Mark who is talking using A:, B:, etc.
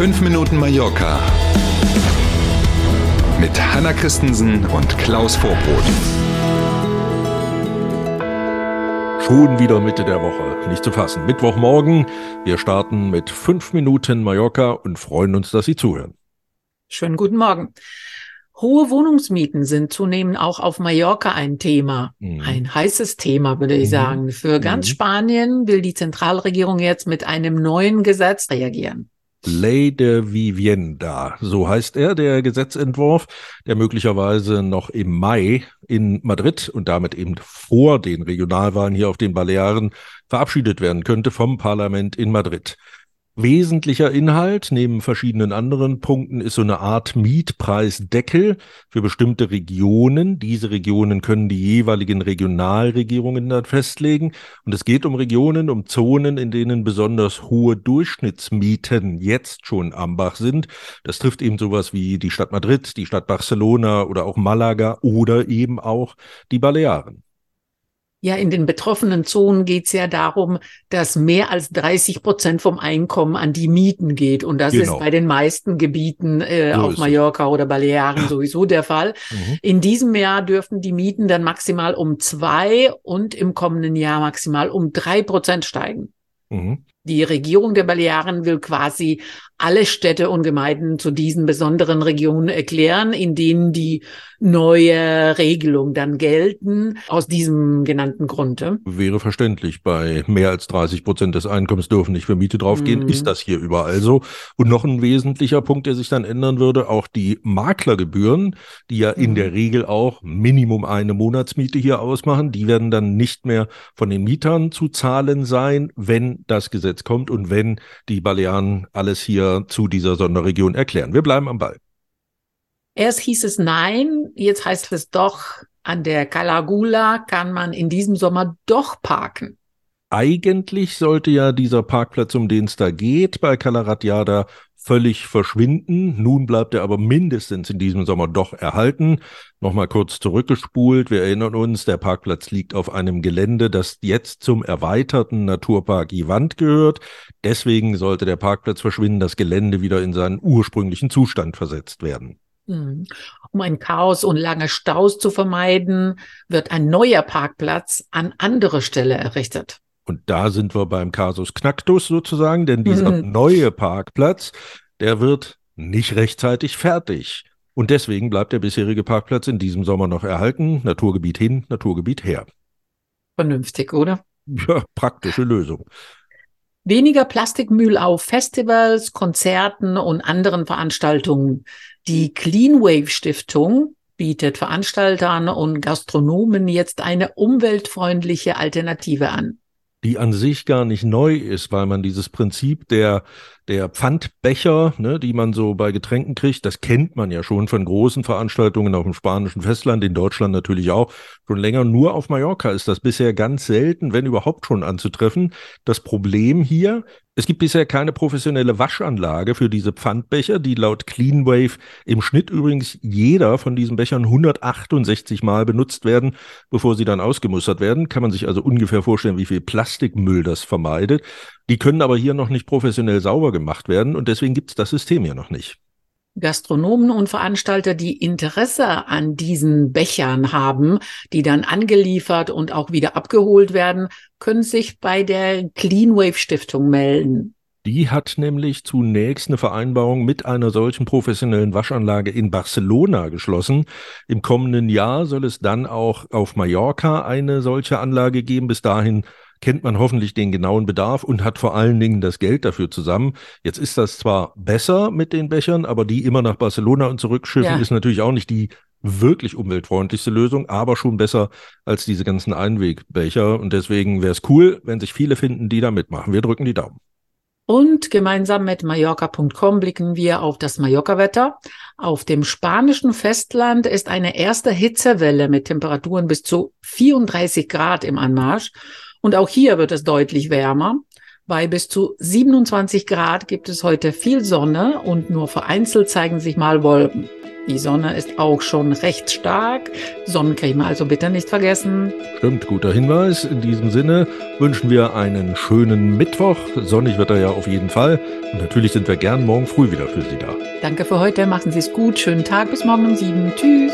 A: 5 Minuten Mallorca mit Hanna Christensen und Klaus Vorbrot.
B: Schon wieder Mitte der Woche, nicht zu fassen. Mittwochmorgen, wir starten mit 5 Minuten Mallorca und freuen uns, dass Sie zuhören.
C: Schönen guten Morgen. Hohe Wohnungsmieten sind zunehmend auch auf Mallorca ein Thema. Mhm. Ein heißes Thema, würde ich mhm. sagen. Für ganz mhm. Spanien will die Zentralregierung jetzt mit einem neuen Gesetz reagieren.
B: Ley de Vivienda, so heißt er, der Gesetzentwurf, der möglicherweise noch im Mai in Madrid und damit eben vor den Regionalwahlen hier auf den Balearen verabschiedet werden könnte vom Parlament in Madrid. Wesentlicher Inhalt neben verschiedenen anderen Punkten ist so eine Art Mietpreisdeckel für bestimmte Regionen. Diese Regionen können die jeweiligen Regionalregierungen dann festlegen. Und es geht um Regionen, um Zonen, in denen besonders hohe Durchschnittsmieten jetzt schon am Bach sind. Das trifft eben sowas wie die Stadt Madrid, die Stadt Barcelona oder auch Malaga oder eben auch die Balearen.
C: Ja, in den betroffenen Zonen geht es ja darum, dass mehr als 30 Prozent vom Einkommen an die Mieten geht. Und das genau. ist bei den meisten Gebieten äh, so auf Mallorca oder Balearen sowieso der Fall. Mhm. In diesem Jahr dürften die Mieten dann maximal um zwei und im kommenden Jahr maximal um drei Prozent steigen. Mhm. Die Regierung der Balearen will quasi alle Städte und Gemeinden zu diesen besonderen Regionen erklären, in denen die neue Regelung dann gelten, aus diesem genannten Grunde.
B: Wäre verständlich. Bei mehr als 30 Prozent des Einkommens dürfen nicht für Miete draufgehen. Mhm. Ist das hier überall so? Und noch ein wesentlicher Punkt, der sich dann ändern würde, auch die Maklergebühren, die ja mhm. in der Regel auch Minimum eine Monatsmiete hier ausmachen, die werden dann nicht mehr von den Mietern zu zahlen sein, wenn das Gesetz kommt und wenn die Balearen alles hier zu dieser Sonderregion erklären. Wir bleiben am Ball.
C: Erst hieß es nein, jetzt heißt es doch, an der Calagula kann man in diesem Sommer doch parken.
B: Eigentlich sollte ja dieser Parkplatz, um den es da geht, bei Calaratiada völlig verschwinden. Nun bleibt er aber mindestens in diesem Sommer doch erhalten. Nochmal kurz zurückgespult. Wir erinnern uns, der Parkplatz liegt auf einem Gelände, das jetzt zum erweiterten Naturpark Iwand gehört. Deswegen sollte der Parkplatz verschwinden, das Gelände wieder in seinen ursprünglichen Zustand versetzt werden.
C: Hm. Um ein Chaos und lange Staus zu vermeiden, wird ein neuer Parkplatz an andere Stelle errichtet.
B: Und da sind wir beim Kasus Knacktus sozusagen, denn dieser mhm. neue Parkplatz, der wird nicht rechtzeitig fertig. Und deswegen bleibt der bisherige Parkplatz in diesem Sommer noch erhalten. Naturgebiet hin, Naturgebiet her.
C: Vernünftig, oder?
B: Ja, praktische Lösung.
C: Weniger Plastikmüll auf Festivals, Konzerten und anderen Veranstaltungen. Die Clean Wave Stiftung bietet Veranstaltern und Gastronomen jetzt eine umweltfreundliche Alternative an
B: die an sich gar nicht neu ist, weil man dieses Prinzip der, der Pfandbecher, ne, die man so bei Getränken kriegt, das kennt man ja schon von großen Veranstaltungen auf dem spanischen Festland, in Deutschland natürlich auch schon länger. Nur auf Mallorca ist das bisher ganz selten, wenn überhaupt schon anzutreffen. Das Problem hier, es gibt bisher keine professionelle Waschanlage für diese Pfandbecher, die laut Cleanwave im Schnitt übrigens jeder von diesen Bechern 168 Mal benutzt werden, bevor sie dann ausgemustert werden. Kann man sich also ungefähr vorstellen, wie viel Plastikmüll das vermeidet. Die können aber hier noch nicht professionell sauber gemacht werden und deswegen gibt es das System ja noch nicht.
C: Gastronomen und Veranstalter, die Interesse an diesen Bechern haben, die dann angeliefert und auch wieder abgeholt werden, können sich bei der Clean Wave Stiftung melden.
B: Die hat nämlich zunächst eine Vereinbarung mit einer solchen professionellen Waschanlage in Barcelona geschlossen. Im kommenden Jahr soll es dann auch auf Mallorca eine solche Anlage geben. Bis dahin kennt man hoffentlich den genauen Bedarf und hat vor allen Dingen das Geld dafür zusammen. Jetzt ist das zwar besser mit den Bechern, aber die immer nach Barcelona und zurückschiffen ja. ist natürlich auch nicht die wirklich umweltfreundlichste Lösung, aber schon besser als diese ganzen Einwegbecher. Und deswegen wäre es cool, wenn sich viele finden, die da mitmachen. Wir drücken die Daumen.
C: Und gemeinsam mit Mallorca.com blicken wir auf das Mallorca-Wetter. Auf dem spanischen Festland ist eine erste Hitzewelle mit Temperaturen bis zu 34 Grad im Anmarsch. Und auch hier wird es deutlich wärmer. Bei bis zu 27 Grad gibt es heute viel Sonne und nur vereinzelt zeigen sich mal Wolken. Die Sonne ist auch schon recht stark. Sonnencreme also bitte nicht vergessen.
B: Stimmt, guter Hinweis. In diesem Sinne wünschen wir einen schönen Mittwoch. Sonnig wird er ja auf jeden Fall. Und natürlich sind wir gern morgen früh wieder für Sie da.
C: Danke für heute. Machen Sie es gut. Schönen Tag. Bis morgen um sieben. Tschüss.